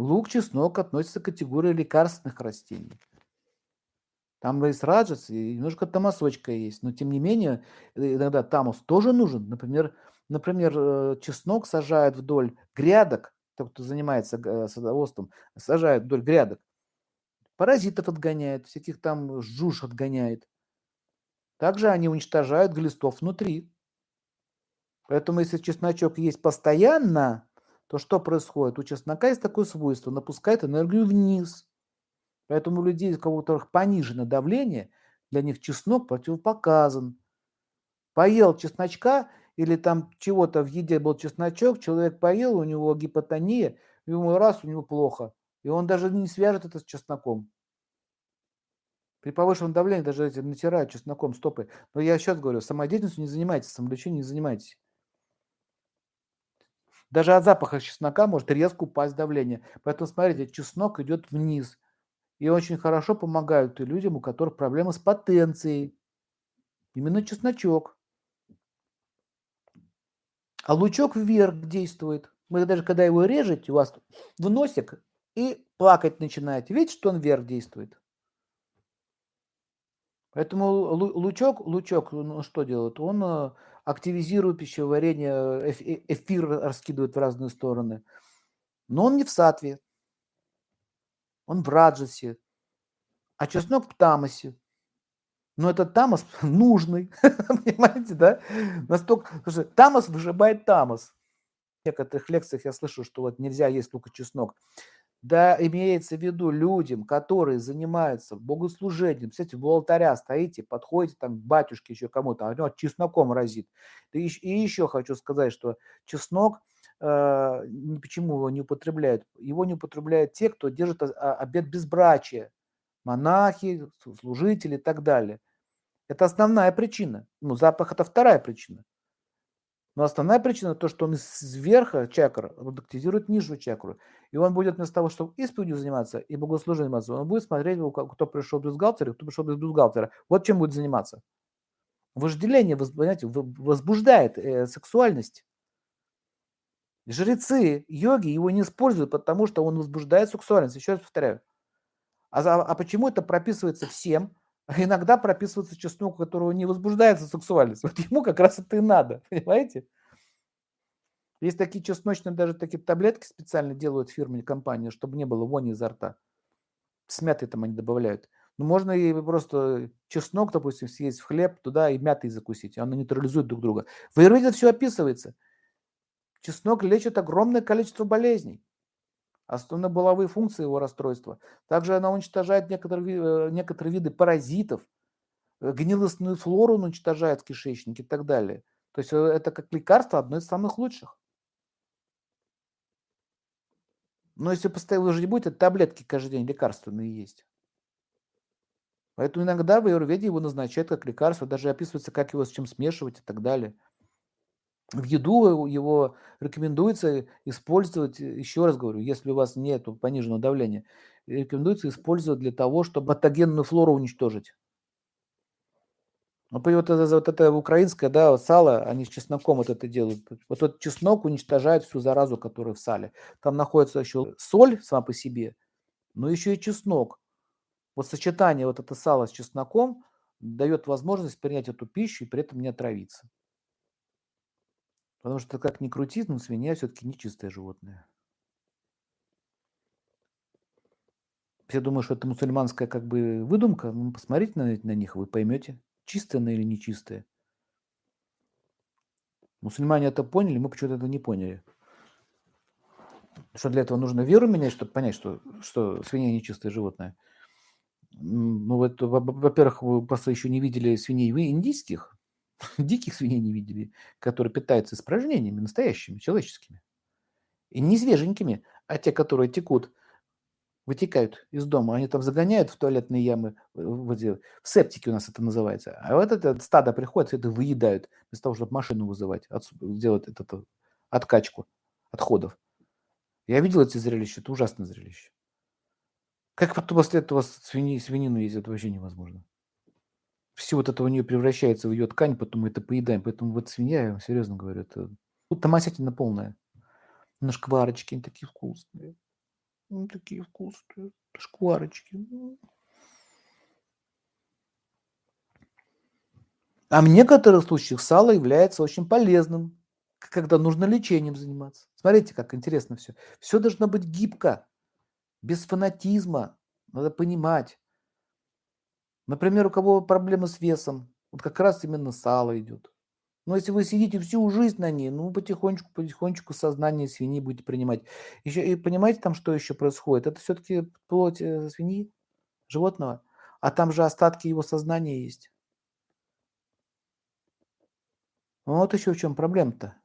Лук, чеснок относятся к категории лекарственных растений. Там есть раджас и немножко тамасочка есть, но тем не менее э, иногда тамус тоже нужен. Например, например, э, чеснок сажают вдоль грядок, тот, кто занимается э, садоводством, сажают вдоль грядок. Паразитов отгоняет, всяких там жуж отгоняет. Также они уничтожают глистов внутри. Поэтому если чесночок есть постоянно, то что происходит? У чеснока есть такое свойство, напускает энергию вниз. Поэтому у людей, у которых понижено давление, для них чеснок противопоказан. Поел чесночка или там чего-то в еде был чесночок, человек поел, у него гипотония, ему раз, у него плохо. И он даже не свяжет это с чесноком. При повышенном давлении даже эти натирают чесноком стопы. Но я сейчас говорю, самодеятельностью не занимайтесь, самолечением не занимайтесь. Даже от запаха чеснока может резко упасть давление. Поэтому, смотрите, чеснок идет вниз – и очень хорошо помогают и людям, у которых проблемы с потенцией. Именно чесночок. А лучок вверх действует. Вы даже когда его режете, у вас в носик и плакать начинаете. Видите, что он вверх действует? Поэтому лучок, лучок, ну, что делает? Он э, активизирует пищеварение, эфир раскидывает в разные стороны. Но он не в сатве он в раджасе, а чеснок в тамасе. Но этот тамас нужный, понимаете, да? Настолько, слушай, тамас выживает тамас. В некоторых лекциях я слышу, что вот нельзя есть и чеснок. Да, имеется в виду людям, которые занимаются богослужением. Кстати, в алтаря стоите, подходите там к батюшке еще кому-то, а у него чесноком разит. И еще хочу сказать, что чеснок – а, почему его не употребляют? Его не употребляют те, кто держит обет безбрачия, монахи, служители и так далее. Это основная причина. Ну, запах – это вторая причина. Но основная причина то, что он из верха чакр активизирует нижнюю чакру. И он будет вместо того, чтобы исповедью заниматься и богослужением заниматься, он будет смотреть, кто пришел без бюстгальтера, кто пришел без бюстгальтера. Вот чем будет заниматься. Вожделение, понимаете, возбуждает э, сексуальность. Жрецы, йоги его не используют, потому что он возбуждает сексуальность. Еще раз повторяю. А, а почему это прописывается всем? А иногда прописывается чеснок, у которого не возбуждается сексуальность. Вот ему как раз это и надо, понимаете? Есть такие чесночные, даже такие таблетки специально делают фирмы, компании, чтобы не было вони изо рта. С мятой там они добавляют. Ну, можно и просто чеснок, допустим, съесть в хлеб туда и мятой закусить. Оно нейтрализует друг друга. В Аюрведе все описывается – Чеснок лечит огромное количество болезней. Основные боловые функции его расстройства. Также она уничтожает некоторые, э, некоторые виды паразитов, э, гнилостную флору уничтожает в кишечнике и так далее. То есть э, это как лекарство одно из самых лучших. Но если постоянно вы же не будете таблетки каждый день лекарственные есть. Поэтому иногда в Аюрведе его назначают как лекарство, даже описывается, как его с чем смешивать и так далее в еду его рекомендуется использовать, еще раз говорю, если у вас нет пониженного давления, рекомендуется использовать для того, чтобы патогенную флору уничтожить. Вот, вот, это, вот это украинское, да, вот сало, они с чесноком вот это делают. Вот этот чеснок уничтожает всю заразу, которая в сале. Там находится еще соль сама по себе, но еще и чеснок. Вот сочетание вот это сало с чесноком дает возможность принять эту пищу и при этом не отравиться. Потому что как ни крути, но свинья все-таки не чистое животное. Все думают, что это мусульманская как бы выдумка. Ну, посмотрите на, на них, вы поймете, чистое она или нечистое. Мусульмане это поняли, мы почему-то это не поняли. Что для этого нужно веру менять, чтобы понять, что, что свинья нечистое животное. Ну вот, во-первых, вы просто еще не видели свиней индийских, диких свиней не видели, которые питаются испражнениями настоящими, человеческими. И не свеженькими, а те, которые текут, вытекают из дома, они там загоняют в туалетные ямы, в, в септике у нас это называется. А вот это стадо приходит, это выедают, вместо того, чтобы машину вызывать, от, сделать это, это, откачку отходов. Я видел эти зрелища, это ужасное зрелище. Как потом после этого свини, свинину это вообще невозможно все вот это у нее превращается в ее ткань, потом мы это поедаем. Поэтому вот свинья, я вам серьезно говорю, это ну, томасятина полная. На шкварочки, они такие вкусные. М, такие вкусные шкварочки. М. А в некоторых случаях сало является очень полезным, когда нужно лечением заниматься. Смотрите, как интересно всё. Всё должно быть гибко, без фанатизма. Надо понимать. Например, у кого проблемы с весом, вот как раз именно сало идёт. Но если вы сидите всю жизнь на ней, ну, потихонечку потихонечку сознание свиньи будете принимать. Ещё и понимаете, там что ещё происходит? Это всё-таки плоть, э, свиньи, животного, а там же остатки его сознания есть. Вот ещё в чём проблема-то.